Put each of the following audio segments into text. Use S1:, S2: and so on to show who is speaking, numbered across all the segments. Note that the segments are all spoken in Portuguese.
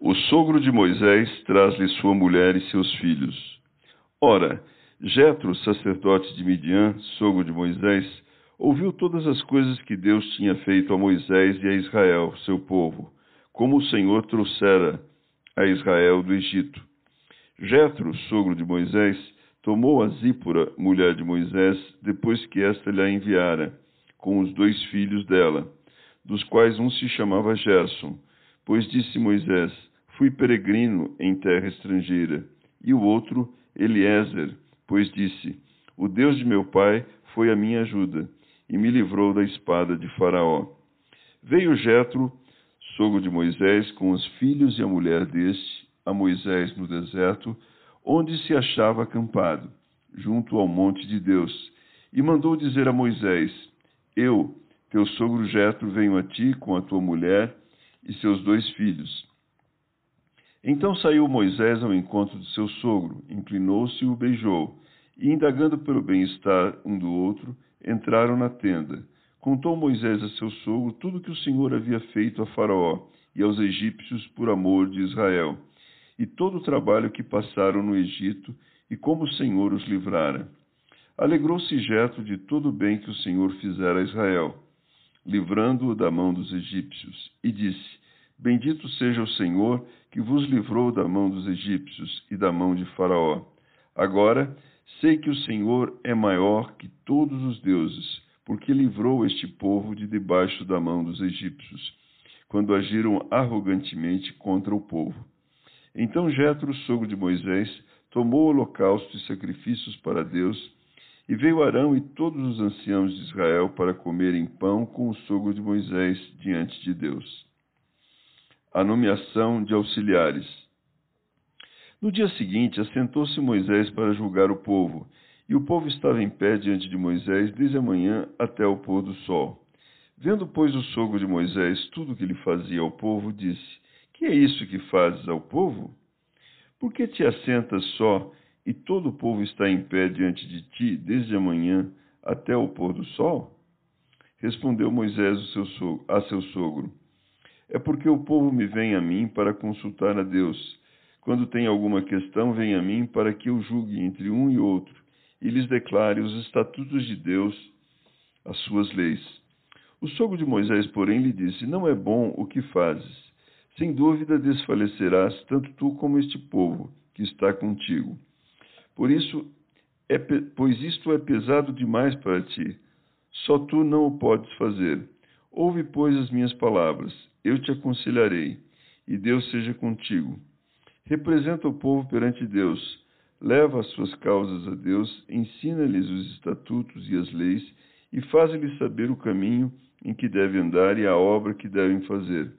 S1: O sogro de Moisés traz-lhe sua mulher e seus filhos. Ora, Jetro, sacerdote de Midian, sogro de Moisés, ouviu todas as coisas que Deus tinha feito a Moisés e a Israel, seu povo, como o Senhor trouxera a Israel do Egito. Jetro, sogro de Moisés, tomou a Zípora, mulher de Moisés, depois que esta lhe a enviara, com os dois filhos dela dos quais um se chamava Gerson, pois disse Moisés: Fui peregrino em terra estrangeira, e o outro, Eliezer, pois disse: O Deus de meu pai foi a minha ajuda, e me livrou da espada de Faraó. Veio Jetro, sogro de Moisés, com os filhos e a mulher deste, a Moisés no deserto, onde se achava acampado, junto ao monte de Deus, e mandou dizer a Moisés: Eu, teu sogro Jetro veio a ti com a tua mulher e seus dois filhos. Então saiu Moisés ao encontro de seu sogro, inclinou-se e o beijou, e indagando pelo bem-estar um do outro, entraram na tenda. Contou Moisés a seu sogro tudo que o Senhor havia feito a Faraó e aos egípcios por amor de Israel, e todo o trabalho que passaram no Egito, e como o Senhor os livrara. Alegrou-se Jetro de todo o bem que o Senhor fizera a Israel livrando-o da mão dos egípcios, e disse: Bendito seja o Senhor que vos livrou da mão dos egípcios e da mão de Faraó. Agora sei que o Senhor é maior que todos os deuses, porque livrou este povo de debaixo da mão dos egípcios, quando agiram arrogantemente contra o povo. Então Jetro, sogro de Moisés, tomou holocausto e sacrifícios para Deus e veio Arão e todos os anciãos de Israel para comerem pão com o sogro de Moisés diante de Deus. A nomeação de auxiliares. No dia seguinte, assentou-se Moisés para julgar o povo, e o povo estava em pé diante de Moisés desde a manhã até o pôr do sol. Vendo, pois, o sogro de Moisés tudo o que ele fazia ao povo, disse: Que é isso que fazes ao povo? Por que te assentas só e todo o povo está em pé diante de ti desde a manhã até o pôr do sol? Respondeu Moisés a seu sogro: É porque o povo me vem a mim para consultar a Deus. Quando tem alguma questão, vem a mim para que eu julgue entre um e outro e lhes declare os estatutos de Deus, as suas leis. O sogro de Moisés, porém, lhe disse: Não é bom o que fazes. Sem dúvida desfalecerás tanto tu como este povo que está contigo. Por isso, é, pois isto é pesado demais para ti. Só tu não o podes fazer. Ouve, pois, as minhas palavras. Eu te aconselharei, e Deus seja contigo. Representa o povo perante Deus. Leva as suas causas a Deus, ensina-lhes os estatutos e as leis, e faz-lhes saber o caminho em que devem andar e a obra que devem fazer.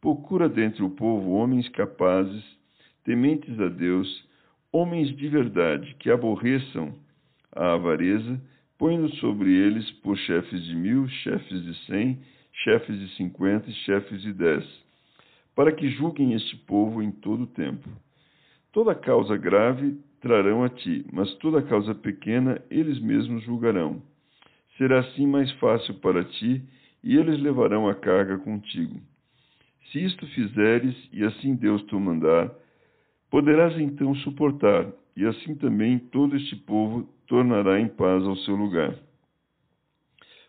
S1: Procura dentre o povo homens capazes, tementes a Deus, homens de verdade, que aborreçam a avareza, põe-nos sobre eles por chefes de mil, chefes de cem, chefes de cinquenta e chefes de dez, para que julguem este povo em todo o tempo. Toda causa grave trarão a ti, mas toda causa pequena eles mesmos julgarão. Será assim mais fácil para ti, e eles levarão a carga contigo. Se isto fizeres, e assim Deus te mandar, Poderás então suportar, e assim também todo este povo tornará em paz ao seu lugar.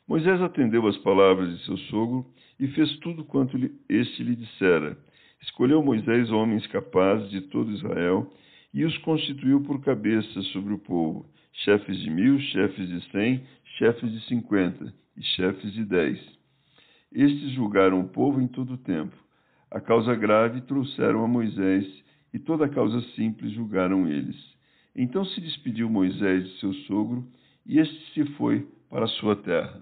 S1: Moisés atendeu às palavras de seu sogro e fez tudo quanto este lhe dissera. Escolheu Moisés homens capazes de todo Israel e os constituiu por cabeças sobre o povo, chefes de mil, chefes de cem, chefes de cinquenta e chefes de dez. Estes julgaram o povo em todo o tempo. A causa grave trouxeram a Moisés e toda a causa simples julgaram eles. Então se despediu Moisés de seu sogro, e este se foi para a sua terra.